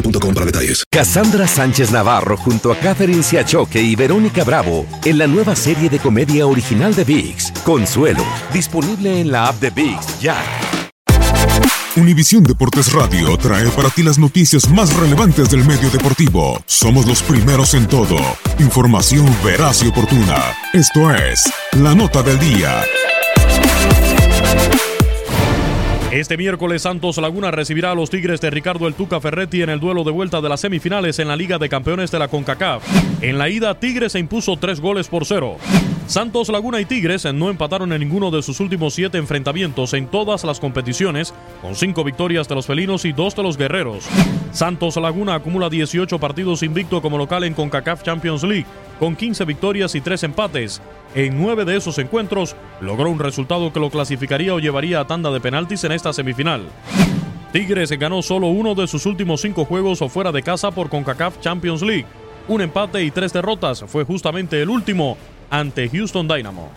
boostmobile.com para detalles. Cassandra Sánchez Navarro junto a Catherine Siachoque y Verónica Bravo en la nueva serie de comedia original de VIX, Consuelo, disponible en la app de VIX ya. Univisión Deportes Radio trae para ti las noticias más relevantes del medio deportivo. Somos los primeros en todo. Información veraz y oportuna. Esto es La Nota del Día. Este miércoles Santos Laguna recibirá a los Tigres de Ricardo El Tuca Ferretti en el duelo de vuelta de las semifinales en la Liga de Campeones de la CONCACAF. En la ida Tigres se impuso tres goles por cero. Santos Laguna y Tigres no empataron en ninguno de sus últimos siete enfrentamientos en todas las competiciones, con cinco victorias de los felinos y dos de los guerreros. Santos Laguna acumula 18 partidos invicto como local en CONCACAF Champions League, con 15 victorias y 3 empates. En nueve de esos encuentros logró un resultado que lo clasificaría o llevaría a tanda de penaltis en esta semifinal. Tigres ganó solo uno de sus últimos cinco juegos o fuera de casa por CONCACAF Champions League. Un empate y tres derrotas fue justamente el último ante Houston Dynamo.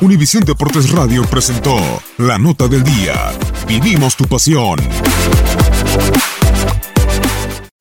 Univisión Deportes Radio presentó La Nota del Día. Vivimos tu pasión.